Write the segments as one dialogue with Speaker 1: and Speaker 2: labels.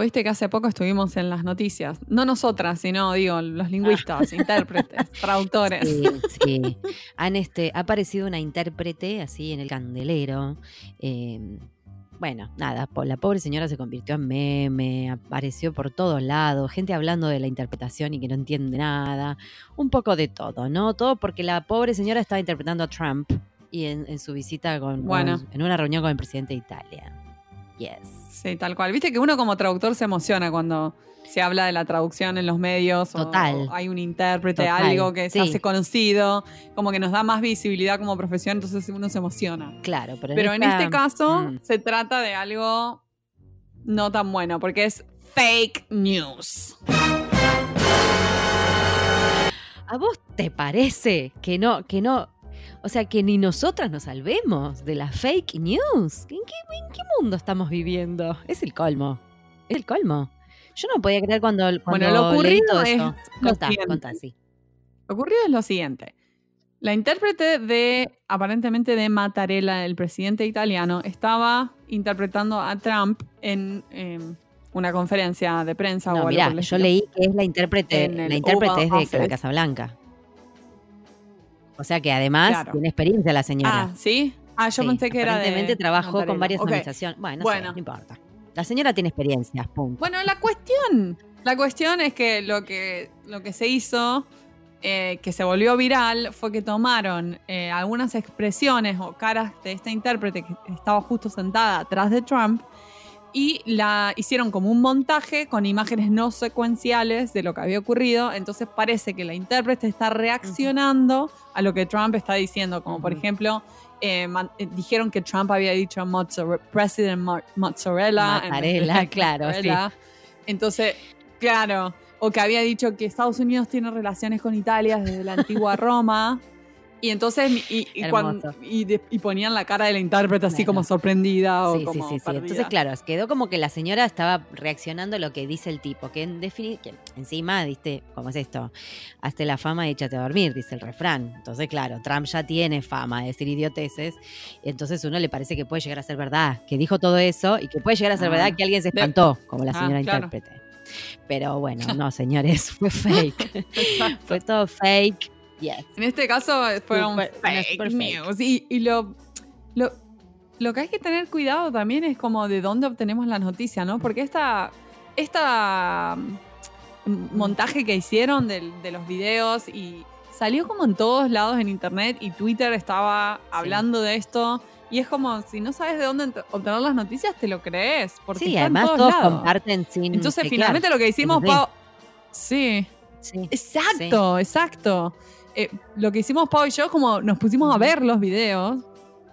Speaker 1: viste que hace poco estuvimos en las noticias. No nosotras, sino, digo, los lingüistas, intérpretes, traductores.
Speaker 2: Sí, sí. Han este, ha aparecido una intérprete así en el candelero. eh, bueno, nada, la pobre señora se convirtió en meme, apareció por todos lados, gente hablando de la interpretación y que no entiende nada, un poco de todo, ¿no? Todo porque la pobre señora estaba interpretando a Trump y en, en su visita con,
Speaker 1: Bueno.
Speaker 2: con- en una reunión con el presidente de Italia. Yes.
Speaker 1: Sí, tal cual. Viste que uno como traductor se emociona cuando se habla de la traducción en los medios. o-
Speaker 2: Total.
Speaker 1: o hay un intérprete,
Speaker 2: Total,
Speaker 1: algo que se
Speaker 2: sí.
Speaker 1: hace conocido, como que nos da más visibilidad como profesión, entonces uno se emociona.
Speaker 2: Claro, pero,
Speaker 1: Pero en
Speaker 2: esta-
Speaker 1: este caso
Speaker 2: Mm.
Speaker 1: se trata de algo no tan bueno, porque es fake news.
Speaker 2: ¿A vos te parece que no, que no, o sea, que ni nosotras nos salvemos de la fake news? ¿En qué, en qué mundo estamos viviendo? Es el colmo. Es el colmo. Yo no podía creer cuando, cuando
Speaker 1: Bueno, lo ocurrido
Speaker 2: todo
Speaker 1: es
Speaker 2: Contá, contá, sí.
Speaker 1: Lo ocurrido es lo siguiente. La intérprete de, aparentemente de Mattarella, el presidente italiano, estaba interpretando a Trump en eh, una conferencia de prensa o
Speaker 2: No,
Speaker 1: algo
Speaker 2: mirá,
Speaker 1: por el
Speaker 2: yo leí que es la intérprete, la intérprete es de la. Casa Blanca. O sea que además
Speaker 1: Claro.
Speaker 2: tiene experiencia la señora.
Speaker 1: Ah, ¿sí? Ah, yo
Speaker 2: Sí,
Speaker 1: pensé que era de
Speaker 2: trabajó con varias organizaciones. Bueno, no
Speaker 1: Bueno.
Speaker 2: sé, no importa. La señora tiene experiencia, punto.
Speaker 1: Bueno, la cuestión, la cuestión es que lo que, lo que se hizo, eh, que se volvió viral, fue que tomaron eh, algunas expresiones o caras de esta intérprete que estaba justo sentada atrás de Trump y la hicieron como un montaje con imágenes no secuenciales de lo que había ocurrido. Entonces parece que la intérprete está reaccionando a lo que Trump está diciendo, como por ejemplo. eh, man- eh, dijeron que Trump había dicho mozzare- President Mo- Mozzarella. en
Speaker 2: Mozzarella, claro, sí.
Speaker 1: Mozzarella. Entonces, claro, o que había dicho que Estados Unidos tiene relaciones con Italia desde la antigua Roma. Y entonces, y, y, cuan-
Speaker 2: Hermoso.
Speaker 1: y de- y ponían la cara de la intérprete así como sorprendida o
Speaker 2: Sí, sí,
Speaker 1: como
Speaker 2: sí, sí. Entonces, claro, quedó como que la señora estaba reaccionando a lo que dice el tipo, que en defini- que encima, diste, ¿cómo es esto? Hazte la fama y échate a dormir, dice el refrán. Entonces, claro, Trump ya tiene fama de decir idioteces, entonces uno le parece que puede llegar a ser verdad, que dijo todo eso y que puede llegar a ser
Speaker 1: Ah.
Speaker 2: verdad que alguien se espantó, como la
Speaker 1: Ah,
Speaker 2: señora
Speaker 1: claro.
Speaker 2: intérprete. Pero bueno, no, señores, fue fake. Fue todo fake. Yes.
Speaker 1: En este caso fueron
Speaker 2: Super-
Speaker 1: fake news. Y, y lo, lo, lo que hay que tener cuidado también es como de dónde obtenemos la noticia, ¿no? Porque esta, esta mm, montaje que hicieron de, los videos y salió como en todos lados en internet y Twitter estaba hablando de esto. Y es como, si no sabes de dónde obtener las noticias, te lo crees. Porque
Speaker 2: Sí, además
Speaker 1: todos
Speaker 2: todos
Speaker 1: lados.
Speaker 2: comparten sin
Speaker 1: Entonces,
Speaker 2: chequear.
Speaker 1: finalmente lo que hicimos,
Speaker 2: Sí.
Speaker 1: Pau. Sí.
Speaker 2: Sí.
Speaker 1: Exacto, exacto. Eh, lo que hicimos Pau y yo es como nos pusimos a ver los videos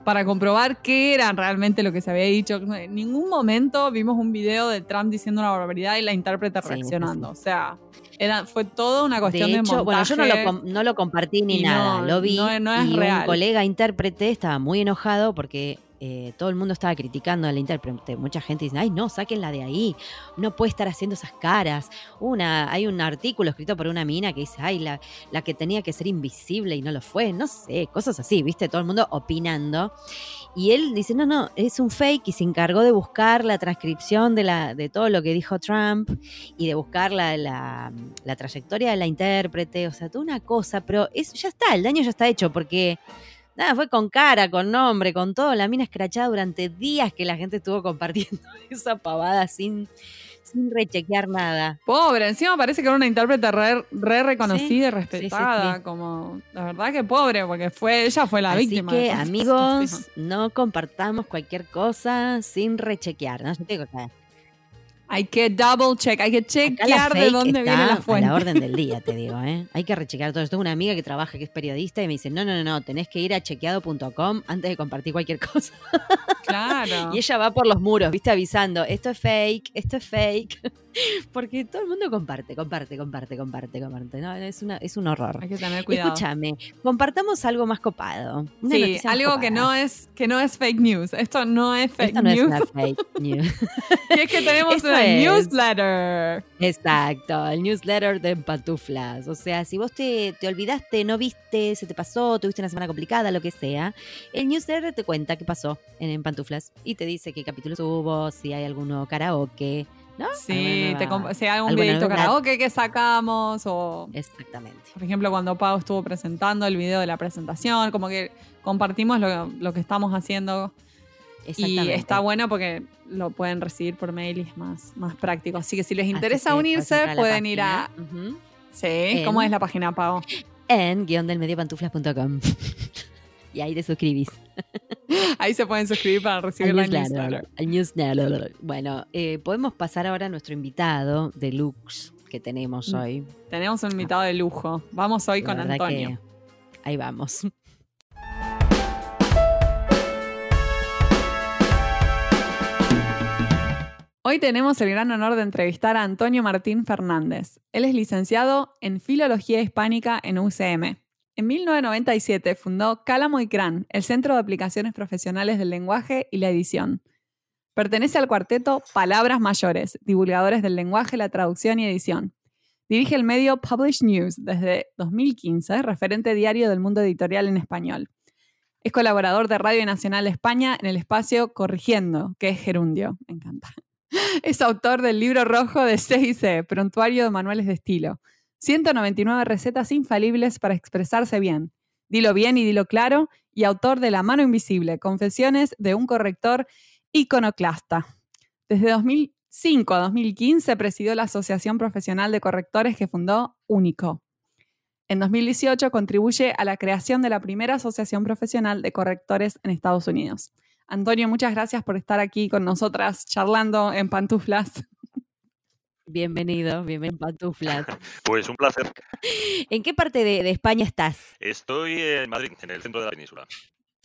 Speaker 1: para comprobar qué era realmente lo que se había dicho. En ningún momento vimos un video de Trump diciendo una barbaridad y la intérprete
Speaker 2: Sí,
Speaker 1: reaccionando.
Speaker 2: sí.
Speaker 1: O sea, era, fue toda una
Speaker 2: De
Speaker 1: cuestión de,
Speaker 2: hecho, bueno, yo no lo,
Speaker 1: montaje.
Speaker 2: no lo compartí ni nada,
Speaker 1: no-
Speaker 2: lo vi
Speaker 1: no- no es
Speaker 2: y
Speaker 1: real.
Speaker 2: un colega intérprete estaba muy enojado porque eh, todo el mundo estaba criticando al intérprete. Mucha gente dice, ay no, sáquenla de ahí, no puede estar haciendo esas caras. Una, hay un artículo escrito por una mina que dice, ay, la, la que tenía que ser invisible y no lo fue, no sé, cosas así, viste, todo el mundo opinando. Y él dice, no, no, es un fake y se encargó de buscar la transcripción de, la, de todo lo que dijo Trump y de buscar la, la, la trayectoria de la intérprete, o sea, toda una cosa, pero es, ya está, el daño ya está hecho, porque nada, fue con cara, con nombre, con todo, la mina escrachada durante días que la gente estuvo compartiendo esa pavada sin, sin rechequear nada.
Speaker 1: Pobre, encima parece que era una intérprete re, re reconocida y
Speaker 2: sí,
Speaker 1: respetada.
Speaker 2: sí.
Speaker 1: Como, la verdad que pobre, porque fue, ella fue la
Speaker 2: Así
Speaker 1: víctima.
Speaker 2: que,
Speaker 1: toda esta
Speaker 2: amigos, no compartamos cualquier cosa sin rechequear, ¿no? Yo te digo que
Speaker 1: Hay que double check, hay que chequear de dónde
Speaker 2: está
Speaker 1: viene la
Speaker 2: a
Speaker 1: fuente.
Speaker 2: la orden del día, te digo, ¿eh? Hay que rechequear todo. Yo tengo una amiga que trabaja, que es periodista, y me dice, no, no, no, no, tenés que ir a chequeado.com antes de compartir cualquier cosa.
Speaker 1: Claro.
Speaker 2: Y ella va por los muros, viste, avisando, esto es fake, esto es fake. Porque todo el mundo comparte, comparte, comparte, comparte, comparte. No, es, una, es un horror.
Speaker 1: Hay que tener cuidado.
Speaker 2: Escúchame, compartamos algo más copado. Una
Speaker 1: Sí, algo que no es que no es fake news. Esto no es fake
Speaker 2: Esto no es
Speaker 1: news.
Speaker 2: una fake news.
Speaker 1: y es que tenemos
Speaker 2: Esto
Speaker 1: una
Speaker 2: es-
Speaker 1: newsletter.
Speaker 2: Exacto, el newsletter de pantuflas. O sea, si vos te, te olvidaste, no viste, se te pasó, tuviste una semana complicada, lo que sea, el newsletter te cuenta qué pasó en, en pantuflas y te dice qué capítulos hubo, si hay alguno karaoke, ¿No?
Speaker 1: Sí, te comp- si hay algún videito karaoke que sacamos o
Speaker 2: Exactamente.
Speaker 1: Por ejemplo, cuando Pau estuvo presentando el video de la presentación, como que compartimos lo, lo que estamos haciendo y
Speaker 2: Exactamente.
Speaker 1: está bueno porque lo pueden recibir por mail y es más, más práctico. Así que si les interesa
Speaker 2: que
Speaker 1: unirse, pueden ir a... Sí, ¿cómo es la página, Pau?
Speaker 2: en guion del mediopantuflas.com. y ahí te suscribís.
Speaker 1: Ahí se pueden suscribir para recibir la
Speaker 2: newsletter,
Speaker 1: newsletter.
Speaker 2: Bueno, eh, podemos pasar ahora a nuestro invitado deluxe que tenemos
Speaker 1: Mm,
Speaker 2: hoy.
Speaker 1: Tenemos un invitado de lujo. Vamos hoy
Speaker 2: La
Speaker 1: con Antonio.
Speaker 2: ahí vamos.
Speaker 1: Hoy tenemos el gran honor de entrevistar a Antonio Martín Fernández. Él es licenciado en Filología Hispánica en UCM. En 1997 fundó Cálamo y Cran, el Centro de Aplicaciones Profesionales del Lenguaje y la Edición. Pertenece al cuarteto Palabras Mayores, divulgadores del lenguaje, la traducción y edición. Dirige el medio Publish News desde 2015, referente diario del mundo editorial en español. Es colaborador de Radio Nacional de España en el espacio Corrigiendo, que es gerundio. Me encanta. Es autor del libro rojo de C&C, Prontuario de Manuales de Estilo. 199 recetas infalibles para expresarse bien. Dilo bien y dilo claro. Y autor de La mano invisible, Confesiones de un corrector iconoclasta. Desde 2005 a 2015 presidió la Asociación Profesional de Correctores que fundó Único. En 2018 contribuye a la creación de la primera asociación profesional de correctores en Estados Unidos. Antonio, muchas gracias por estar aquí con nosotras charlando en pantuflas.
Speaker 2: Bienvenido, bienvenido Pantuflas.
Speaker 3: Pues un placer.
Speaker 2: ¿En qué parte de, de España estás?
Speaker 3: Estoy en Madrid, en el centro de la península.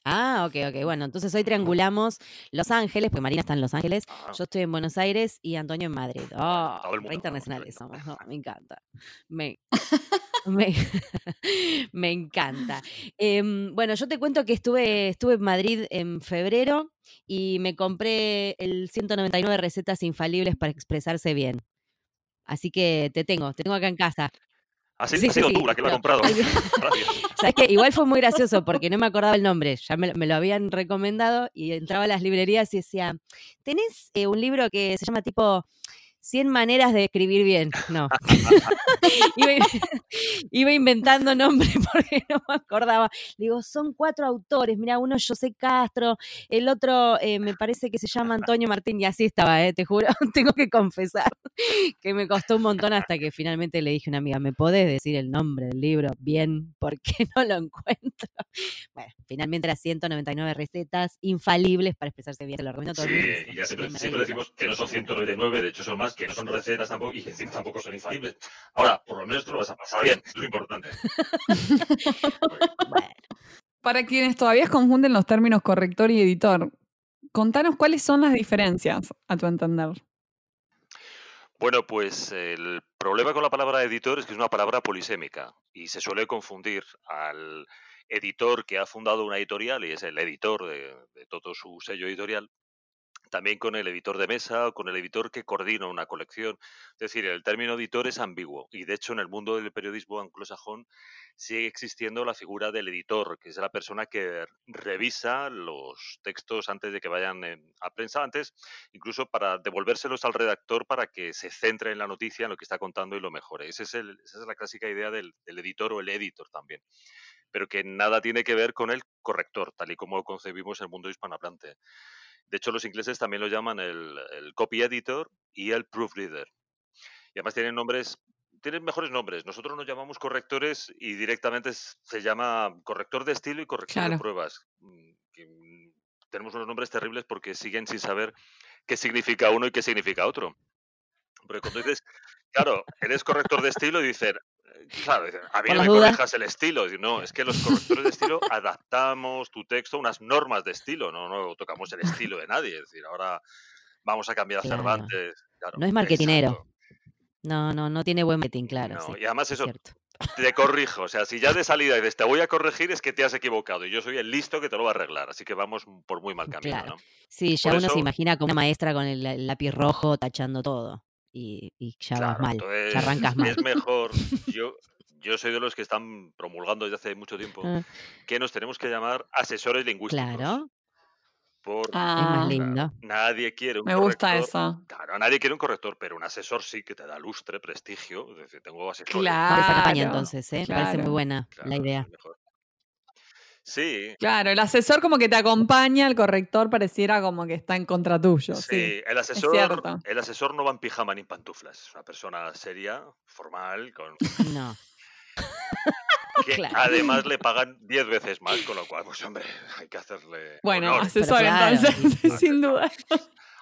Speaker 2: Ah, ok, ok. Bueno, entonces hoy triangulamos Los Ángeles, porque Marina está en Los Ángeles,
Speaker 3: Ah,
Speaker 2: yo estoy en Buenos Aires y Antonio en Madrid. Oh,
Speaker 3: todo el mundo,
Speaker 2: internacionales somos, no, me encanta. Me, me, me encanta. Em, bueno, yo te cuento que estuve, estuve en Madrid en febrero y me compré el 199 recetas infalibles para expresarse bien. Así que te tengo, te tengo acá en casa.
Speaker 3: ¿Has sido,
Speaker 2: Sí,
Speaker 3: has
Speaker 2: sí,
Speaker 3: sido
Speaker 2: sí,
Speaker 3: tú la que lo ha comprado?
Speaker 2: ¿Sabes qué? Igual fue muy gracioso porque no me acordaba el nombre. Ya me, lo- me lo habían recomendado y entraba a las librerías y decía, ¿tenés eh, un libro que se llama tipo 100 maneras de escribir bien? No. iba, iba inventando nombres porque no me acordaba. Le digo, son cuatro autores. Mira, uno es José Castro, el otro eh, me parece que se llama Antonio Martín y así estaba, eh, te juro. Tengo que confesar que me costó un montón hasta que finalmente le dije a una amiga, ¿me podés decir el nombre del libro bien? Porque no lo encuentro. Bueno, finalmente las 199 recetas infalibles para expresarse bien. Te lo recomiendo todo
Speaker 3: Sí,
Speaker 2: el mundo.
Speaker 3: y ya siempre, decimos que no son 199, de hecho son más, que no son recetas tampoco y que tampoco son infalibles. Ahora, por lo menos tú lo vas a pasar bien, es lo importante.
Speaker 2: Bueno,
Speaker 1: Para quienes todavía confunden los términos corrector y editor, contanos cuáles son las diferencias, a tu entender.
Speaker 3: Bueno, pues el problema con la palabra editor es que es una palabra polisémica y se suele confundir al editor que ha fundado una editorial y es el editor de, todo su sello editorial, también con el editor de mesa o con el editor que coordina una colección. Es decir, el término editor es ambiguo y de hecho en el mundo del periodismo anglosajón sigue existiendo la figura del editor, que es la persona que revisa los textos antes de que vayan a prensa, antes incluso para devolvérselos al redactor para que se centre en la noticia, en lo que está contando y lo mejore. Es esa es la clásica idea del editor o el editor también, pero que nada tiene que ver con el corrector, tal y como lo concebimos en el mundo hispanohablante. De hecho, los ingleses también lo llaman el, el copy editor y el proofreader. Y además tienen nombres, tienen mejores nombres. Nosotros nos llamamos correctores y directamente se llama corrector de estilo y corrector
Speaker 1: Claro.
Speaker 3: de pruebas. Mm, que, mm, tenemos unos nombres terribles porque siguen sin saber qué significa uno y qué significa otro. Porque cuando dices, claro, eres corrector de estilo y dicen, claro, a mí no me
Speaker 2: dudas.
Speaker 3: corrijas el estilo. No, es que los correctores de estilo adaptamos tu texto a unas normas de estilo, no, no tocamos el estilo de nadie. Es decir, ahora vamos a cambiar a. Cervantes. claro,
Speaker 2: No es marketinero.
Speaker 3: exacto.
Speaker 2: no, no, no tiene buen meeting, claro.
Speaker 3: No,
Speaker 2: sí,
Speaker 3: y además
Speaker 2: es
Speaker 3: eso, te corrijo. O sea, si ya de salida dices, te voy a corregir, es que te has equivocado. Y yo soy el listo que te lo va a arreglar. Así que vamos por muy mal camino,
Speaker 2: Claro.
Speaker 3: ¿no?
Speaker 2: Sí, ya
Speaker 3: Por
Speaker 2: uno
Speaker 3: eso-
Speaker 2: se imagina como una maestra con el lápiz rojo tachando todo. Y, y ya vas
Speaker 3: Claro,
Speaker 2: mal,
Speaker 3: entonces
Speaker 2: ya arrancas mal.
Speaker 3: es mejor. Yo, yo soy de los que están promulgando desde hace mucho tiempo
Speaker 2: Ah,
Speaker 3: que nos tenemos que llamar asesores lingüísticos.
Speaker 2: Claro.
Speaker 3: Por,
Speaker 1: Ah,
Speaker 2: lindo.
Speaker 3: nadie quiere un
Speaker 1: me
Speaker 3: corrector.
Speaker 1: gusta eso.
Speaker 3: Claro, nadie quiere un corrector, pero un asesor sí que te da lustre, prestigio. Es decir, tengo asesores.
Speaker 2: Para esa campaña
Speaker 1: Claro,
Speaker 2: entonces, ¿eh? Me parece muy
Speaker 1: claro.
Speaker 2: buena
Speaker 3: Claro,
Speaker 2: la
Speaker 3: es
Speaker 2: idea.
Speaker 3: mejor. Sí,
Speaker 1: Claro, el asesor como que te acompaña, el corrector pareciera como que está en contra tuyo. Sí,
Speaker 3: sí, el
Speaker 1: es
Speaker 3: asesor,
Speaker 1: cierto.
Speaker 3: el asesor no va en pijama ni en pantuflas. Es una persona seria, formal, con
Speaker 2: No.
Speaker 3: que
Speaker 2: Claro.
Speaker 3: además le pagan 10 veces más, con lo cual, pues hombre, hay que hacerle
Speaker 1: Bueno,
Speaker 3: honor.
Speaker 1: asesor
Speaker 2: claro,
Speaker 1: entonces,
Speaker 2: sí,
Speaker 1: sin duda.
Speaker 2: Sí,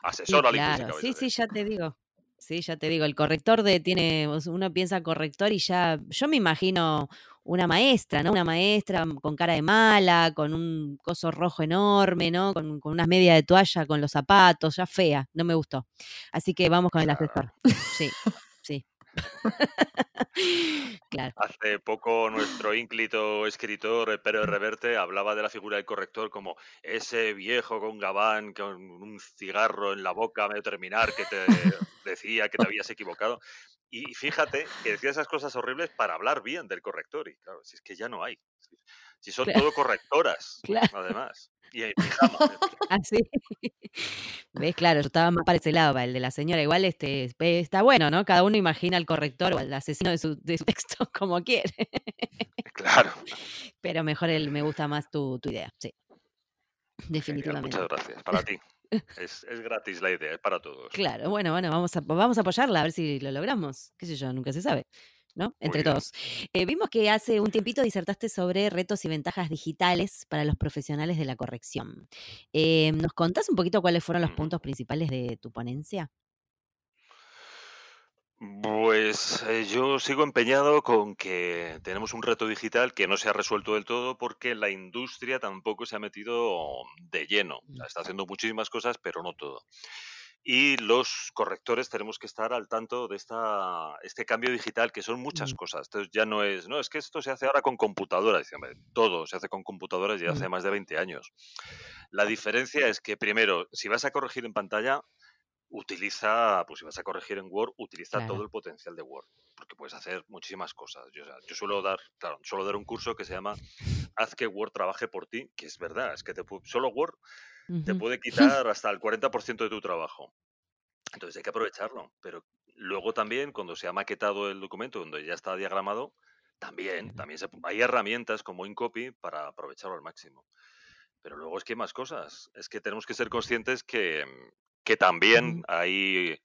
Speaker 3: Asesora
Speaker 2: claro. Sí, sí, ya te digo. Sí, ya te digo. El corrector de tiene, o sea, uno piensa corrector y ya, yo me imagino una maestra, ¿no? Una maestra con cara de mala, con un coso rojo enorme, ¿no? Con, con unas medias de toalla, con los zapatos, ya fea. No me gustó. Así que vamos con el asesor. Sí, sí. claro.
Speaker 3: Hace poco nuestro ínclito escritor Pérez Reverte hablaba de la figura del corrector como ese viejo con gabán, con un cigarro en la boca a medio terminar que te decía que te habías equivocado. Y fíjate que decía esas cosas horribles para hablar bien del corrector. Y claro, si es que ya no hay. Si- son
Speaker 2: Claro.
Speaker 3: todo correctoras,
Speaker 2: Claro.
Speaker 3: además. Y en pijama.
Speaker 2: Así. ¿Ves? Claro, yo estaba más para ese lado, para el de la señora. Igual este está bueno, ¿no? Cada uno imagina al corrector o al asesino de su, de su texto como quiere.
Speaker 3: Claro.
Speaker 2: Pero mejor el, me gusta más tu, tu idea, sí.
Speaker 3: Genial,
Speaker 2: Definitivamente.
Speaker 3: muchas gracias. Para ti. Es, es gratis la idea, es para todos.
Speaker 2: Claro, bueno, bueno, vamos a, vamos a apoyarla a ver si lo logramos. Qué sé yo, nunca se sabe. ¿No? Entre todos. Eh, vimos que hace un tiempito disertaste sobre retos y ventajas digitales para los profesionales de la corrección. Eh, ¿Nos contás un poquito cuáles fueron los
Speaker 3: Ujú.
Speaker 2: puntos principales de tu ponencia?
Speaker 3: Pues eh, yo sigo empeñado con que tenemos un reto digital que no se ha resuelto del todo porque la industria tampoco se ha metido de lleno. O sea, está haciendo muchísimas cosas, pero no todo. Y los correctores tenemos que estar al tanto de esta, este cambio digital, que son muchas
Speaker 2: Mm.
Speaker 3: cosas. Entonces ya no es, no, es que esto se hace ahora con computadoras. Dice, "Hombre, todo se hace con computadoras y hace
Speaker 2: Mm.
Speaker 3: más de 20 años. La diferencia es que primero, si vas a corregir en pantalla, utiliza, pues si vas a corregir en Word, utiliza
Speaker 2: Claro.
Speaker 3: todo el potencial de Word, porque puedes hacer muchísimas cosas. Yo, o sea, yo suelo dar, claro, suelo dar un curso que se llama Haz que Word trabaje por ti, que es verdad, es que te, solo Word te puede quitar hasta el 40% de tu trabajo. Entonces hay que aprovecharlo, pero luego también cuando se ha maquetado el documento, donde ya está diagramado, también, también se, hay herramientas como InCopy para aprovecharlo al máximo. Pero luego es que hay más cosas. Es que tenemos que ser conscientes que, que también hay,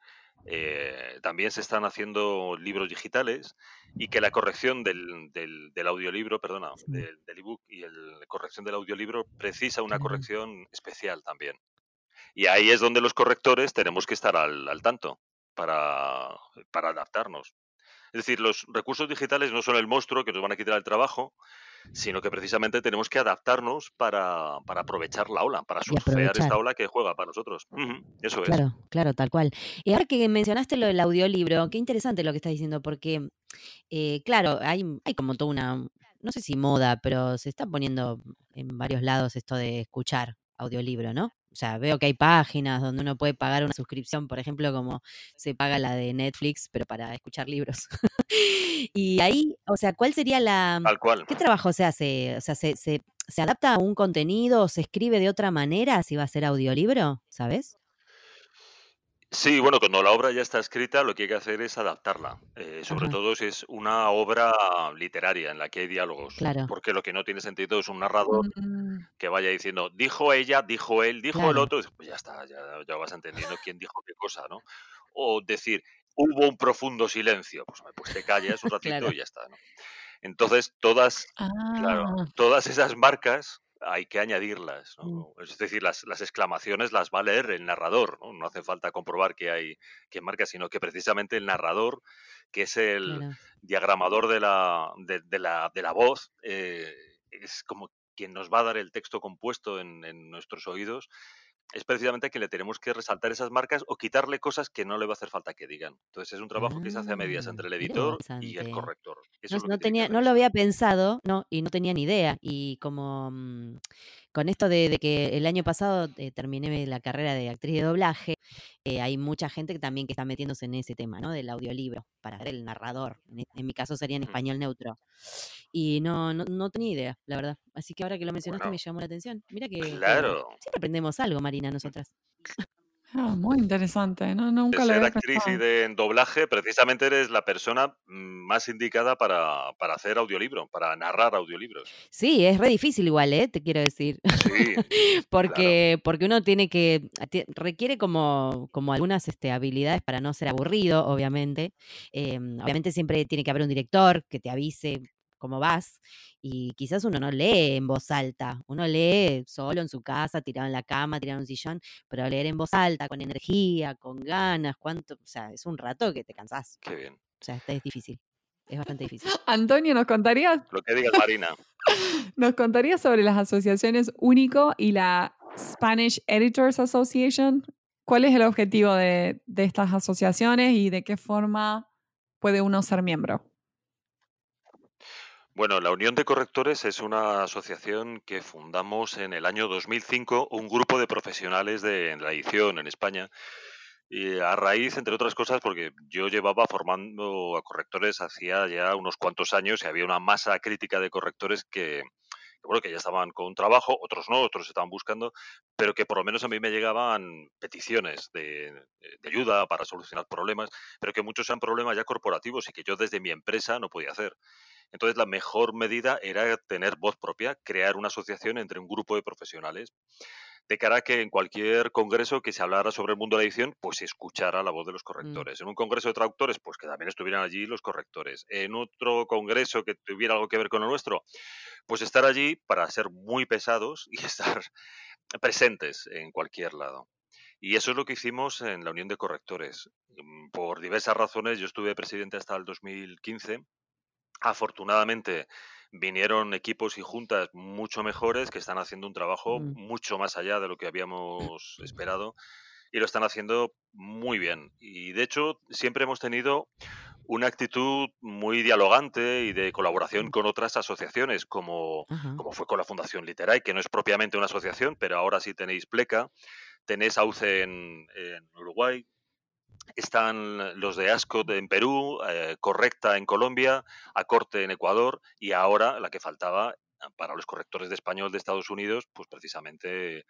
Speaker 3: eh, también se están haciendo libros digitales y que la corrección del, del, del audiolibro, perdona, del, del ebook y el- la corrección del audiolibro precisa una corrección especial también. Y ahí es donde los correctores tenemos que estar al, al tanto para, para adaptarnos. Es decir, los recursos digitales no son el monstruo que nos van a quitar el trabajo, sino que precisamente tenemos que adaptarnos para, para aprovechar la ola, para surfear esta ola que juega para nosotros. Eso es.
Speaker 2: Claro, claro, tal cual. Y ahora que mencionaste lo del audiolibro, qué interesante lo que estás diciendo, porque, eh, claro, hay, hay como toda una, no sé si moda, pero se está poniendo en varios lados esto de escuchar audiolibro, ¿no? O sea, veo que hay páginas donde uno puede pagar una suscripción, por ejemplo, como se paga la de Netflix, pero para escuchar libros. y ahí, o sea, ¿cuál sería la...
Speaker 3: Tal cual.
Speaker 2: ¿Qué trabajo se hace? O sea, ¿se, se, se adapta a un contenido o se escribe de otra manera si va a ser audiolibro? ¿Sabes?
Speaker 3: Sí, bueno, cuando la obra ya está escrita, lo que hay que hacer es adaptarla. eh, sobre
Speaker 2: Ajá.
Speaker 3: todo si es una obra literaria en la que hay diálogos.
Speaker 2: Claro.
Speaker 3: Porque lo que no tiene sentido es un narrador
Speaker 1: Mm,
Speaker 3: que vaya diciendo, dijo ella, dijo él, dijo el otro. Pues ya está, ya, ya vas entendiendo quién dijo qué cosa, ¿no? O decir, hubo un profundo silencio. Pues, pues te callas un ratito
Speaker 2: Claro.
Speaker 3: y ya está, ¿no? Entonces, todas, claro,
Speaker 1: Ah,
Speaker 3: todas esas marcas hay que añadirlas,
Speaker 2: Mm,
Speaker 3: ¿no? Es decir, las, las exclamaciones las va a leer el narrador, ¿no? No hace falta comprobar que hay que marcas, sino que precisamente el narrador, que es el
Speaker 2: Claro.
Speaker 3: diagramador de la, de, de la, de la voz, eh, es como quien nos va a dar el texto compuesto en, en nuestros oídos, es precisamente que le tenemos que resaltar esas marcas o quitarle cosas que no le va a hacer falta que digan. Entonces es un trabajo que se hace a medias
Speaker 2: Ah,
Speaker 3: entre el editor y el corrector. Eso
Speaker 2: No,
Speaker 3: lo
Speaker 2: no tenía, no lo había pensado, no, y no tenía ni idea. Y como, mm, con esto de, que el año pasado eh, terminé la carrera de actriz de doblaje, eh, hay mucha gente que también que está metiéndose en ese tema, ¿no? Del audiolibro, para ser el narrador. En, e, mi caso sería en español neutro. Y no, no, tenía idea, la verdad. Así que ahora que lo mencionaste me llamó la atención. Mira que,
Speaker 3: claro.
Speaker 2: siempre aprendemos algo, Marina, nosotras.
Speaker 1: Ah, muy interesante, ¿no? Nunca
Speaker 3: de
Speaker 1: ser
Speaker 3: actriz y de doblaje, precisamente eres la persona más indicada para, hacer audiolibro, para narrar audiolibros.
Speaker 2: Sí, es re difícil igual, ¿eh? Te quiero decir.
Speaker 3: Sí.
Speaker 2: porque, porque uno tiene que, requiere como, como algunas este, habilidades para no ser aburrido, obviamente. Em, obviamente siempre tiene que haber un director que te avise cómo vas. Y quizás uno no lee en voz alta, uno lee solo en su casa, tirado en la cama, tirado en un sillón, pero leer en voz alta, con energía, con ganas, cuánto, o sea, es un rato que te cansás.
Speaker 3: Qué bien.
Speaker 2: O sea, es difícil. Es bastante difícil.
Speaker 1: Antonio, ¿nos contarías?
Speaker 3: Lo que diga Marina.
Speaker 1: ¿Nos contarías sobre las asociaciones Único y la Spanish Editors Association? ¿Cuál es el objetivo de estas asociaciones y de qué forma puede uno ser miembro?
Speaker 3: Bueno, la Unión de Correctores es una asociación que fundamos en el año 2005, un grupo de profesionales de la edición en España. Y a raíz, entre otras cosas, porque yo llevaba formando a correctores hacía ya unos cuantos años y había una masa crítica de correctores que, bueno, que ya estaban con trabajo, otros no, otros estaban buscando, pero que por lo menos a mí me llegaban peticiones de, de, ayuda para solucionar problemas, pero que muchos eran problemas ya corporativos y que yo desde mi empresa no podía hacer. Entonces, la mejor medida era tener voz propia, crear una asociación entre un grupo de profesionales, de cara a que en cualquier congreso que se hablara sobre el mundo de la edición, pues se escuchara la voz de los mm. correctores. En un congreso de traductores, pues que también estuvieran allí los correctores. En otro congreso que tuviera algo que ver con lo nuestro, pues estar allí para ser muy pesados y estar presentes en cualquier lado. Y eso es lo que hicimos en la Unión de Correctores. Mm, por diversas razones, yo estuve presidente hasta el 2015 Afortunadamente vinieron equipos y juntas mucho mejores que están haciendo un trabajo mm. mucho más allá de lo que habíamos esperado y lo están haciendo muy bien. Y de hecho siempre hemos tenido una actitud muy dialogante y de colaboración con otras asociaciones, como, como fue con la Fundación Literay, que no es propiamente una asociación, pero ahora sí tenéis Pleca, tenéis AUCE en, en Uruguay, están los de ASCO en Perú, eh, Correcta en Colombia, Acorte en Ecuador y ahora la que faltaba para los correctores de español de Estados Unidos, pues precisamente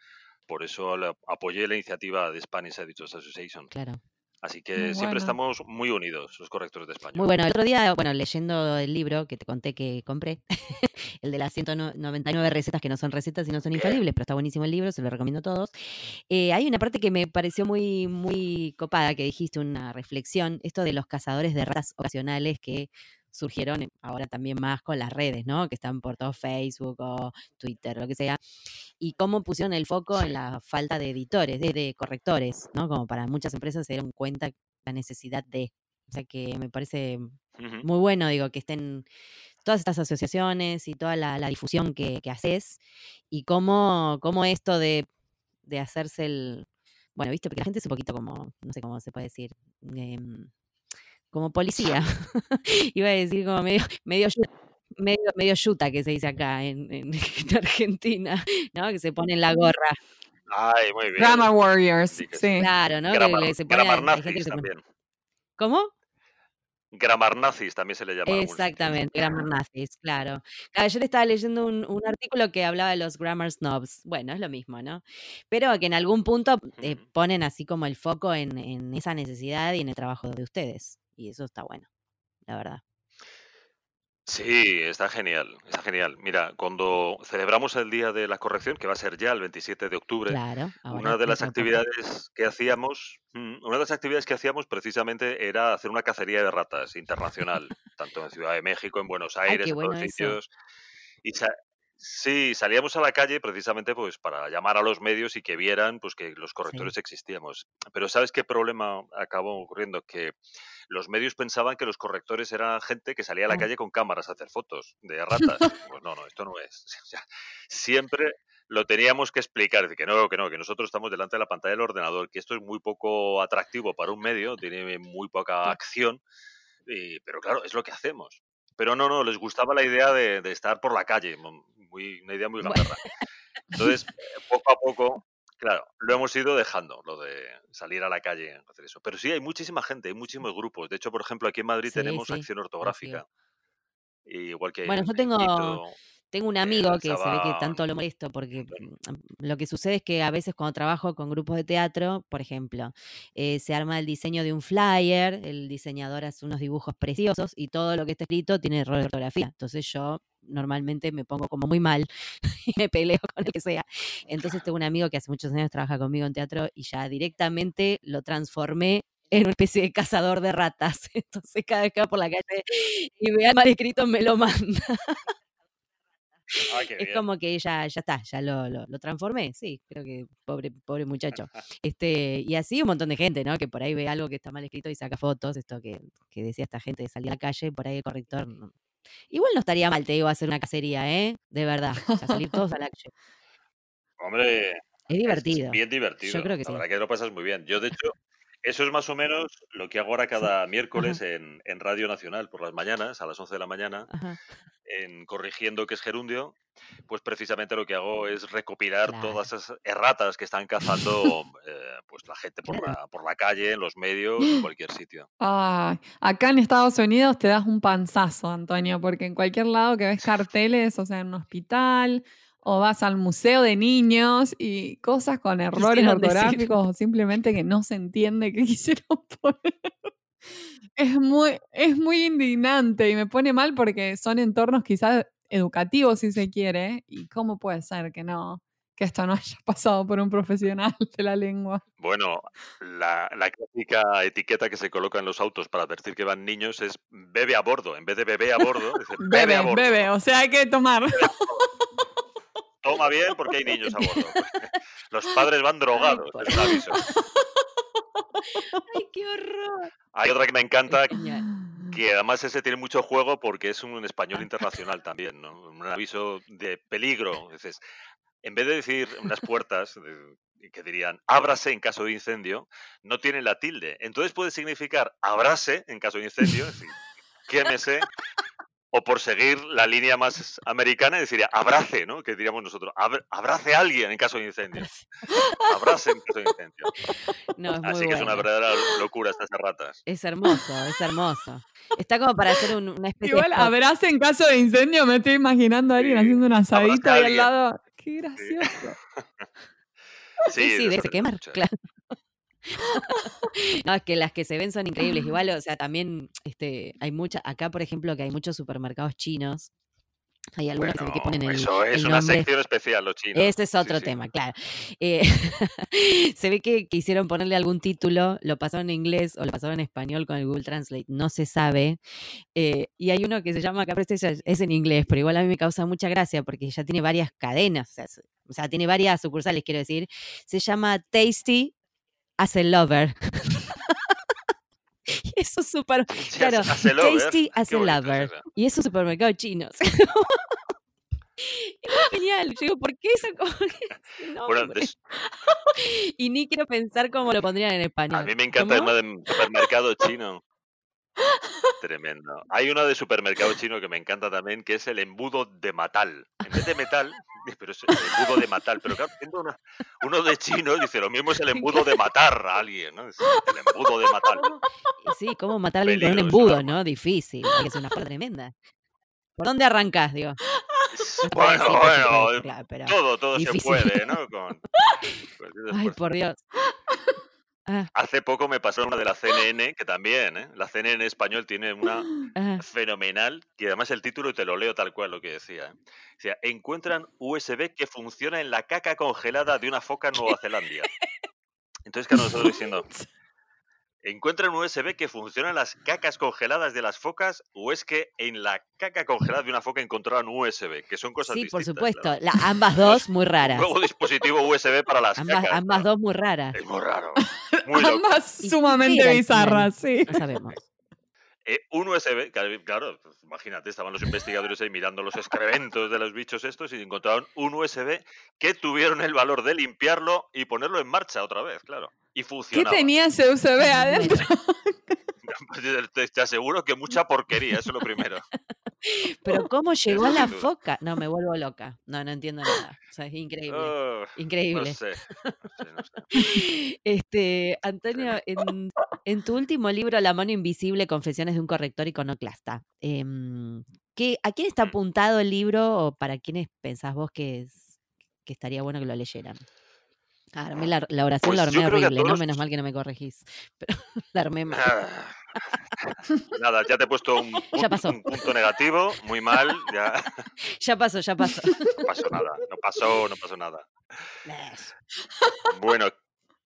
Speaker 3: por eso apoyé la iniciativa de Spanish Editors Association.
Speaker 2: Claro.
Speaker 3: Así que siempre estamos muy unidos, los correctores de español.
Speaker 2: Muy bueno. El otro día, bueno, leyendo el libro que te conté que compré, el de las 199 recetas que no son recetas y no son infalibles, pero está buenísimo el libro, se lo recomiendo a todos. Eh, hay una parte que me pareció muy, muy copada, que dijiste una reflexión, esto de los cazadores de ratas ocasionales que surgieron ahora también más con las redes, ¿no? Que están por todo Facebook o Twitter, lo que sea. Y cómo pusieron el foco en la falta de editores, de, correctores, ¿no? Como para muchas empresas se dieron cuenta la necesidad de. O sea que me parece muy bueno, digo, que estén todas estas asociaciones y toda la, difusión que, haces y cómo, cómo esto de, de, hacerse el... Bueno, viste, porque la gente es un poquito como, no sé cómo se puede decir, em, como policía. Iba a decir como medio, medio medio, medio yuta que se dice acá en, en, Argentina, ¿no? Que se ponen la gorra.
Speaker 3: Ay, muy bien.
Speaker 1: Grammar Warriors, sí.
Speaker 2: Claro, ¿no? que se pone,
Speaker 3: grammar nazis también.
Speaker 2: ¿Cómo?
Speaker 3: Grammar nazis también se le llama.
Speaker 2: Exactamente, grammar nazis, claro. le estaba leyendo un, un, artículo que hablaba de los grammar snobs. Bueno, es lo mismo, ¿no? Pero que en algún punto eh, ponen así como el foco en, en esa necesidad y en el trabajo de ustedes y eso está bueno, la verdad.
Speaker 3: Sí, está genial, está genial. Mira, cuando celebramos el Día de la Corrección, que va a ser ya el 27 de octubre, una de las actividades que hacíamos, mm, una de las actividades que hacíamos precisamente era hacer una cacería de ratas internacional, tanto en Ciudad de México, en Buenos Aires, en todos sitios. Y Sí, salíamos a la calle precisamente pues para llamar a los medios y que vieran pues que los correctores existíamos. Pero ¿sabes qué problema acabó ocurriendo? Que los medios pensaban que los correctores eran gente que salía a la calle con cámaras a hacer fotos de ratas. Pues no, no, esto no es. siempre lo teníamos que explicar, que no, que no, que nosotros estamos delante de la pantalla del ordenador, que esto es muy poco atractivo para un medio, tiene muy poca acción, pero claro, es lo que hacemos. Pero no, no, les gustaba la idea de, estar por la calle, muy, una idea muy gamberra. Entonces, poco a poco, claro, lo hemos ido dejando, lo de salir a la calle hacer eso. Pero sí, hay muchísima gente, hay muchísimos grupos. De hecho, por ejemplo, aquí en Madrid
Speaker 2: Sí,
Speaker 3: tenemos
Speaker 2: sí,
Speaker 3: acción ortográfica. Igual que
Speaker 2: Bueno,
Speaker 3: en,
Speaker 2: yo
Speaker 3: en
Speaker 2: tengo, tengo un
Speaker 3: en
Speaker 2: amigo que se ve que tanto lo molesto porque mm, lo que sucede es que a veces cuando trabajo con grupos de teatro, por ejemplo, eh, se arma el diseño de un flyer, el diseñador hace unos dibujos preciosos y todo lo que está escrito tiene error de ortografía. Entonces yo normalmente me pongo como muy mal y me peleo con el que sea. Entonces tengo un amigo que hace muchos años trabaja conmigo en teatro y ya directamente lo transformé en una especie de cazador de ratas. Entonces cada vez que va por la calle y vea mal escrito me lo manda.
Speaker 3: Ah,
Speaker 2: Es
Speaker 3: bien.
Speaker 2: como que ya, ya está, ya lo, lo, lo transformé, sí, creo que pobre, pobre muchacho. Este, y así un montón de gente, ¿no? Que por ahí ve algo que está mal escrito y saca fotos, esto que, que decía esta gente de salir a la calle, por ahí el corrector. no. Igual no estaría mal, te digo, hacer una cacería, ¿eh? De verdad. O sea, salir todos a la calle.
Speaker 3: Hombre,
Speaker 2: Es
Speaker 3: es
Speaker 2: divertido.
Speaker 3: bien
Speaker 2: Yo
Speaker 3: divertido.
Speaker 2: creo que
Speaker 3: La
Speaker 2: sí.
Speaker 3: verdad que lo pasas muy bien. Yo, de hecho, eso es más o menos lo que hago ahora cada miércoles en, en Radio Nacional por las mañanas, a las 11 de la mañana,
Speaker 2: ajá.
Speaker 3: en Corrigiendo que es Gerundio. Pues precisamente lo que hago es recopilar
Speaker 2: Claro,
Speaker 3: todas esas erratas que están cazando eh, pues la gente por
Speaker 2: claro.
Speaker 3: la, por la calle, en los medios, en cualquier sitio.
Speaker 1: Ay, acá en Estados Unidos te das un panzazo, Antonio, porque en cualquier lado que ves carteles, o sea, en un hospital, o vas al museo de niños y cosas con errores ortográficos o simplemente que no se entiende qué quisieron poner. Es muy, es muy indignante y me pone mal porque son entornos quizás educativos, si se quiere, y cómo puede ser que no, que esto no haya pasado por un profesional de la lengua.
Speaker 3: Bueno, la, la clásica etiqueta que se coloca en los autos para advertir que van niños es bebe a bordo. En vez de bebé a bordo, dice bebe a
Speaker 1: Bebe,
Speaker 3: bordo.
Speaker 1: bebe, o sea, hay que tomar.
Speaker 3: Toma bien porque hay niños a bordo. Los padres van
Speaker 2: Ay,
Speaker 3: drogados,
Speaker 2: por
Speaker 3: es un aviso.
Speaker 2: Ay, qué horror.
Speaker 3: Hay otra que me encanta, que además ese tiene mucho juego porque es un español internacional también, ¿no? Un aviso de peligro. Dices, en vez de decir unas puertas que dirían ábrase en caso de incendio, no tiene la tilde. Entonces puede significar abrase en caso de incendio, es decir, quémese, o por seguir la línea más americana, deciría abrace, ¿no? Que diríamos nosotros, "Abra- abrace a alguien en caso de incendio. Abrace en caso de incendio.
Speaker 2: No, es muy
Speaker 3: Así que es una verdadera locura estas ratas.
Speaker 2: Es hermoso, es hermoso. Está como para hacer un- una especie de
Speaker 1: Igual
Speaker 2: spot.
Speaker 1: abrace en caso de incendio, me estoy imaginando a alguien
Speaker 3: Sí,
Speaker 1: haciendo un
Speaker 3: abrace
Speaker 1: asadito ahí al lado. Qué gracioso.
Speaker 2: Sí,
Speaker 3: Sí,
Speaker 2: sí,
Speaker 3: de
Speaker 2: de se quemar, claro. No, es que las que se ven son increíbles. Igual, o sea, también este, hay muchas. Acá, por ejemplo, que hay muchos supermercados chinos. Hay algunos que se ve que
Speaker 3: Bueno,
Speaker 2: ponen el,
Speaker 3: eso es
Speaker 2: el
Speaker 3: una sección especial, los chinos.
Speaker 2: Ese es otro
Speaker 3: sí.
Speaker 2: tema, claro. Eh, se ve que quisieron ponerle algún título, lo pasaron en inglés o lo pasaron en español con el Google Translate, no se sabe. Eh, y hay uno que se llama, acá parece es en inglés, pero igual a mí me causa mucha gracia porque ya tiene varias cadenas, o sea, s- o sea, tiene varias sucursales, quiero decir. Se llama Tasty as a Lover. Y Eso es súper, claro,
Speaker 3: as- as a lover.
Speaker 2: Tasty as
Speaker 3: Qué
Speaker 2: a
Speaker 3: es
Speaker 2: Lover.
Speaker 3: eso.
Speaker 2: Y es un supermercado chino. Es genial. Yo digo, ¿por qué ese
Speaker 3: Bueno, des-
Speaker 2: Y ni quiero pensar cómo lo pondrían en
Speaker 3: a
Speaker 2: español.
Speaker 3: mí me encanta el
Speaker 2: ¿Cómo?
Speaker 3: de supermercado chino. Tremendo. Hay uno de supermercado chino que me encanta también, que es el embudo de matal. En vez de metal, pero es el embudo de matal. Pero claro, una- uno de chino, dice lo mismo es el embudo de matar a alguien, ¿no? Es el embudo de.
Speaker 2: Y Sí, ¿cómo matar a alguien con un
Speaker 3: es
Speaker 2: embudo, no? Difícil. Hacer una fuerza tremenda. ¿Por dónde?
Speaker 3: Es-
Speaker 2: No se puede
Speaker 3: Bueno,
Speaker 2: decir,
Speaker 3: bueno,
Speaker 2: claro,
Speaker 3: todo, todo se puede, ¿no? Con,
Speaker 2: Ay, por Dios. Ah,
Speaker 3: Hace poco me pasó una de la CNN, que también, ¿eh? La CNN español tiene una
Speaker 2: ah.
Speaker 3: fenomenal, que además el título, te lo leo tal cual lo que decía. ¿eh? Decía, encuentran USB que funciona en la caca congelada de una foca en Nueva Zelanda. Entonces, claro, nosotros diciendo, ¿encuentran USB que funciona en las cacas congeladas de las focas o es que en la caca congelada de una foca encontraron USB? Que son cosas
Speaker 2: Sí, por
Speaker 3: distintas.
Speaker 2: supuesto.
Speaker 3: claro.
Speaker 2: La- ambas
Speaker 3: No
Speaker 2: dos muy
Speaker 3: un
Speaker 2: raras.
Speaker 3: nuevo dispositivo USB para las
Speaker 2: Ambas,
Speaker 3: cacas.
Speaker 2: ambas
Speaker 3: claro.
Speaker 2: dos muy raras.
Speaker 3: Es muy raro, muy.
Speaker 1: Ambas
Speaker 2: ¿Y qué
Speaker 1: sumamente bizarras, sí.
Speaker 2: No sabemos.
Speaker 3: Eh, un USB, claro, pues, imagínate, estaban los investigadores ahí mirando los excrementos de los bichos estos y encontraron un USB que tuvieron el valor de limpiarlo y ponerlo en marcha otra vez, claro. Y
Speaker 1: ¿Qué
Speaker 3: funcionaba.
Speaker 1: tenía ese USB adentro?
Speaker 3: te aseguro que mucha porquería, eso es lo primero.
Speaker 2: Pero ¿cómo llegó la foca? No, me vuelvo loca. No, no entiendo nada. O sea, es increíble.
Speaker 3: Oh, no
Speaker 2: Increíble.
Speaker 3: sé, no sé, no sé.
Speaker 2: Este, Antonio, en, en tu último libro, La mano invisible, Confesiones de un corrector iconoclasta, ¿qué- ¿a quién está
Speaker 3: Mm.
Speaker 2: apuntado el libro o para quiénes pensás vos que, es- que estaría bueno que lo leyeran? Ah, armé la, la oración la
Speaker 3: Pues
Speaker 2: armé horrible,
Speaker 3: todos
Speaker 2: ¿no? Menos mal que no me corregís. Pero la armé mal.
Speaker 3: Ah, Nada, ya te he puesto un,
Speaker 2: pasó.
Speaker 3: punto negativo, muy mal, ya
Speaker 2: Ya pasó, ya pasó.
Speaker 3: no pasó nada, no pasó, no pasó nada. Bueno,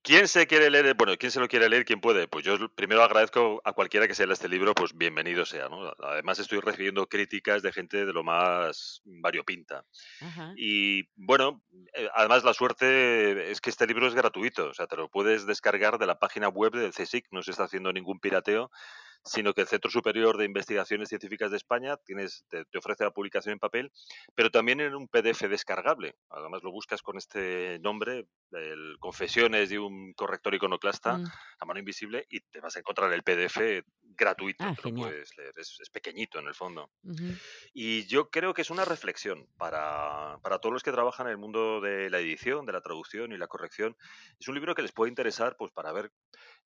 Speaker 3: ¿quién se quiere leer? Bueno, ¿quién se lo quiere leer? ¿Quién puede? Pues yo primero agradezco a cualquiera que se lea este libro, pues bienvenido sea, ¿no? Además estoy recibiendo críticas de gente de lo más variopinta.
Speaker 2: Ajá.
Speaker 3: Y bueno, eh, además la suerte es que este libro es gratuito, o sea, te lo puedes descargar de la página web del CSIC, no se está haciendo ningún pirateo, sino que el Centro Superior de Investigaciones Científicas de España tienes, te, te ofrece la publicación en papel, pero también en un PDF descargable. Además lo buscas con este nombre, el Confesiones de un corrector iconoclasta,
Speaker 2: Mm,
Speaker 3: a mano invisible, y te vas a encontrar el PDF gratuito,
Speaker 2: Ah,
Speaker 3: puedes leer, es- es pequeñito en el fondo. Y yo creo que es una reflexión para, para todos los que trabajan en el mundo de la edición, de la traducción y la corrección. Es un libro que les puede interesar pues, para ver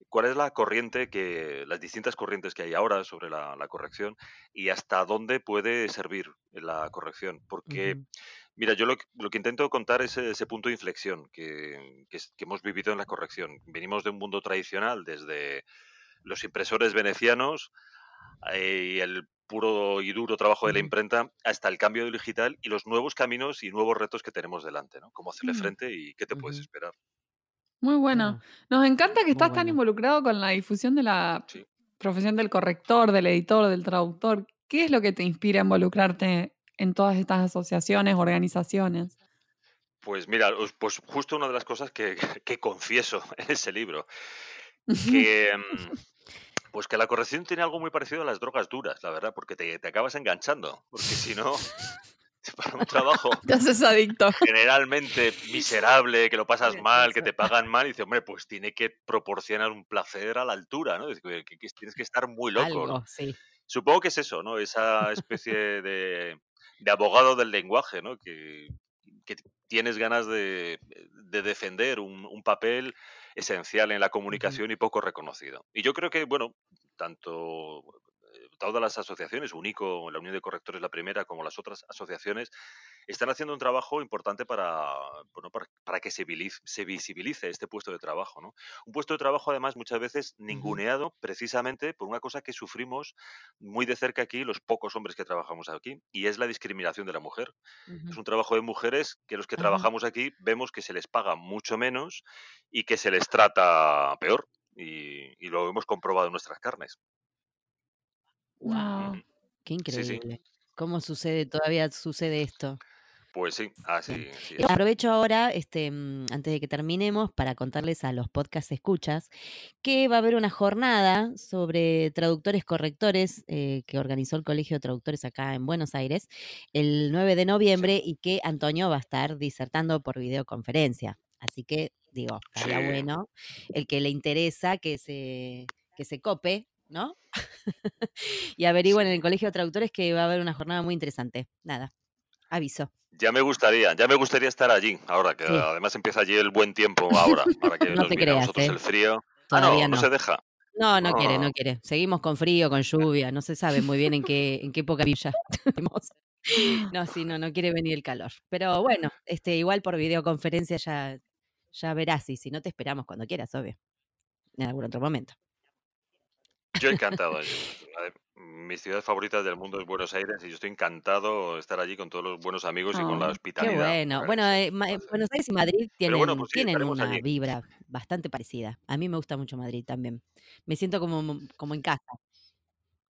Speaker 3: cuál es la corriente que, las distintas corrientes que hay ahora sobre la, la corrección y hasta dónde puede servir la corrección. Porque, mira, yo lo, que- lo que intento contar es ese punto de inflexión que, que hemos vivido en la corrección. Venimos de un mundo tradicional desde los impresores venecianos eh, y el puro y duro trabajo de la imprenta hasta el cambio digital y los nuevos caminos y nuevos retos que tenemos delante, ¿no? Cómo hacerle
Speaker 1: Mm.
Speaker 3: frente y qué te puedes esperar.
Speaker 1: Muy bueno.
Speaker 2: Claro,
Speaker 1: Nos encanta que
Speaker 2: muy
Speaker 1: estás tan involucrado con la difusión de la
Speaker 3: Sí.
Speaker 1: Profesión del corrector, del editor, del traductor. ¿Qué es lo que te inspira a involucrarte en todas estas asociaciones, organizaciones?
Speaker 3: Pues mira, pues justo una de las cosas que, que confieso en ese libro, que mm, pues que la corrección tiene algo muy parecido a las drogas duras, la verdad, porque te, te acabas enganchando, porque si no, para un trabajo
Speaker 1: Te haces adicto.
Speaker 3: generalmente miserable, que lo pasas mal, que te pagan mal, y dices, hombre, pues tiene que proporcionar un placer a la altura, ¿no? Es que, que- que tienes que estar muy loco, ¿no?
Speaker 2: Algo, sí.
Speaker 3: Supongo que es eso, ¿no? Esa especie de, de abogado del lenguaje, ¿no? Que, que tienes ganas de, de defender un, un papel esencial en la comunicación y poco reconocido. Y yo creo que, bueno, tanto todas las asociaciones, UNICO, la Unión de Correctores la primera, como las otras asociaciones, están haciendo un trabajo importante para, bueno, para, para que se, visibilice este puesto de trabajo, ¿no? Un puesto de trabajo, además, muchas veces ninguneado precisamente por una cosa que sufrimos muy de cerca aquí los pocos hombres que trabajamos aquí, y es la discriminación de la mujer. Es un trabajo de mujeres que los que trabajamos aquí vemos que se les paga mucho menos y que se les trata peor. Y, y lo hemos comprobado en nuestras carnes.
Speaker 2: Wow, qué
Speaker 3: Sí, sí.
Speaker 2: increíble. ¿Cómo sucede? Todavía sucede esto.
Speaker 3: Pues sí, así, es.
Speaker 2: aprovecho ahora, este, mm, antes de que terminemos, para contarles a los podcast escuchas que va a haber una jornada sobre traductores correctores eh, que organizó el Colegio de Traductores acá en Buenos Aires el 9 de
Speaker 3: Sí.
Speaker 2: noviembre y que Antonio va a estar disertando por videoconferencia. Así que, digo, estaría
Speaker 3: Sí.
Speaker 2: bueno el que le interesa que se, que se cope, ¿no? y averigüen en el Colegio de Traductores que va a haber una jornada muy interesante. Nada, aviso.
Speaker 3: Ya me gustaría, ya me gustaría estar allí, ahora que
Speaker 2: Sí.
Speaker 3: además empieza allí el buen tiempo ahora, para que
Speaker 2: No
Speaker 3: nos a
Speaker 2: creas,
Speaker 3: nosotros
Speaker 2: ¿eh?
Speaker 3: el frío. Ah,
Speaker 2: Todavía
Speaker 3: no, no
Speaker 2: no.
Speaker 3: se deja.
Speaker 2: No, no quiere, no
Speaker 3: Ah,
Speaker 2: quiere. Seguimos con frío, con lluvia, no se sabe muy bien en qué, en qué época villa. No, sí, no, no quiere venir el calor. Pero bueno, este, igual por videoconferencia ya, ya verás, y si no te esperamos cuando quieras, obvio. En algún otro momento.
Speaker 3: Yo encantado. yo- de mis ciudades favoritas del mundo es Buenos Aires y yo estoy encantado de estar allí con todos los buenos amigos y con la
Speaker 1: Oh,
Speaker 2: Qué
Speaker 3: hospitalidad.
Speaker 2: bueno.
Speaker 3: Me
Speaker 2: Bueno, eh, Ma- eh. Buenos Aires y Madrid
Speaker 3: Pero bueno,
Speaker 2: tienen,
Speaker 3: pues sí,
Speaker 2: tienen
Speaker 3: estaremos
Speaker 2: una
Speaker 3: allí.
Speaker 2: vibra bastante parecida. A mí me gusta mucho Madrid también. Me siento como, como en casa.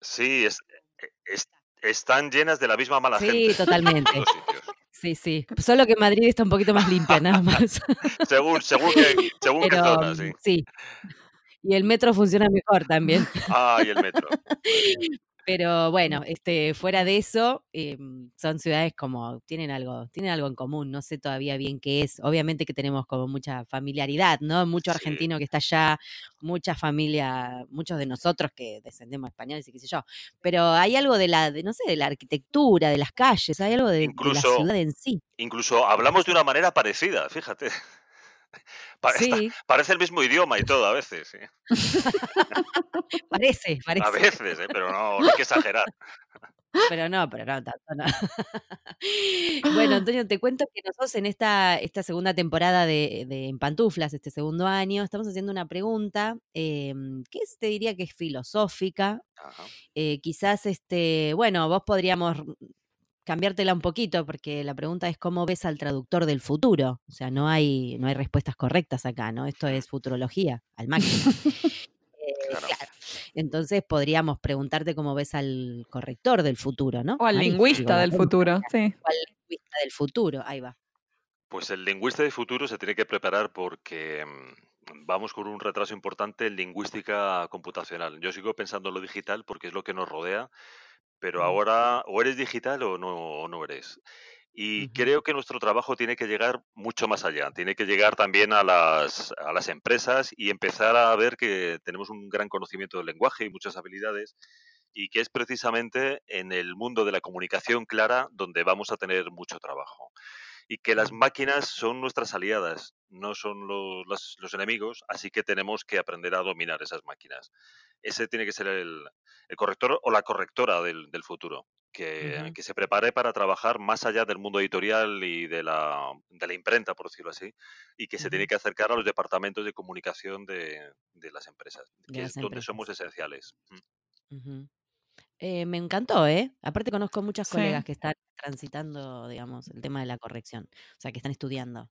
Speaker 3: Sí, es, e- es- están llenas de la misma mala
Speaker 2: Sí,
Speaker 3: gente los
Speaker 2: totalmente.
Speaker 3: dos sitios.
Speaker 2: Sí, sí. Solo que Madrid está un poquito más limpia, nada más.
Speaker 3: Según, según qué, según qué
Speaker 2: Pero
Speaker 3: zona, sí.
Speaker 2: mm, sí. Y el metro funciona mejor también.
Speaker 3: Ah, y el metro.
Speaker 2: Pero bueno, este, fuera de eso, eh, son ciudades como, tienen algo, tienen algo en común, no sé todavía bien qué es. Obviamente que tenemos como mucha familiaridad, ¿no? Mucho
Speaker 3: Sí.
Speaker 2: argentino que está allá, mucha familia, muchos de nosotros que descendemos españoles y qué sé yo. Pero hay algo de la, de, no sé, de la arquitectura, de las calles, hay algo de, de la ciudad en sí.
Speaker 3: Incluso hablamos de una manera parecida, fíjate. Está-
Speaker 2: Sí,
Speaker 3: parece el mismo idioma y todo a veces, sí.
Speaker 2: parece, parece.
Speaker 3: A veces, ¿eh? pero no, no hay que exagerar.
Speaker 2: Pero no, pero no tanto, no. bueno, Antonio, te cuento que nosotros en esta, esta segunda temporada de, de En Pantuflas, este segundo año, estamos haciendo una pregunta em, que es, te diría que es filosófica. Eh, quizás, este, bueno, vos podríamos cambiártela un poquito, porque la pregunta es cómo ves al traductor del futuro. O sea, no hay, no hay respuestas correctas acá, ¿no? Esto es futurología, al máximo. Eh,
Speaker 3: Claro.
Speaker 2: claro. Entonces podríamos preguntarte cómo ves al corrector del futuro, ¿no?
Speaker 1: O al
Speaker 2: Ahí,
Speaker 1: lingüista del futuro, sí.
Speaker 2: O al lingüista del futuro, ahí va.
Speaker 3: Pues el lingüista de futuro se tiene que preparar porque mm, vamos con un retraso importante en lingüística computacional. Yo sigo pensando en lo digital porque es lo que nos rodea, pero ahora o eres digital o no, o no eres. Y creo que nuestro trabajo tiene que llegar mucho más allá, tiene que llegar también a las, a las empresas y empezar a ver que tenemos un gran conocimiento del lenguaje y muchas habilidades y que es precisamente en el mundo de la comunicación clara donde vamos a tener mucho trabajo. Y que las máquinas son nuestras aliadas, no son los, los enemigos, así que tenemos que aprender a dominar esas máquinas. Ese tiene que ser el, el corrector o la correctora del, del futuro, que, que se prepare para trabajar más allá del mundo editorial y de la, de la imprenta, por decirlo así, y que se tiene que acercar a los departamentos de comunicación de, de las empresas,
Speaker 2: De
Speaker 3: que
Speaker 2: las
Speaker 3: es donde somos esenciales. Mm.
Speaker 2: Eh, me encantó, ¿eh? Aparte conozco muchas
Speaker 1: Sí.
Speaker 2: colegas que están transitando, digamos, el tema de la corrección, o sea, que están estudiando.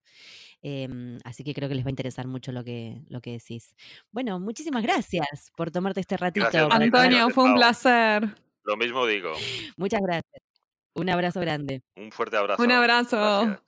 Speaker 2: Em, así que creo que les va a interesar mucho lo que, lo que decís. Bueno, muchísimas gracias por tomarte este ratito.
Speaker 3: Gracias.
Speaker 1: Antonio, fue un placer.
Speaker 3: Lo mismo digo,
Speaker 2: Muchas gracias. Un abrazo grande.
Speaker 3: un fuerte abrazo.
Speaker 1: Un abrazo.
Speaker 3: Gracias.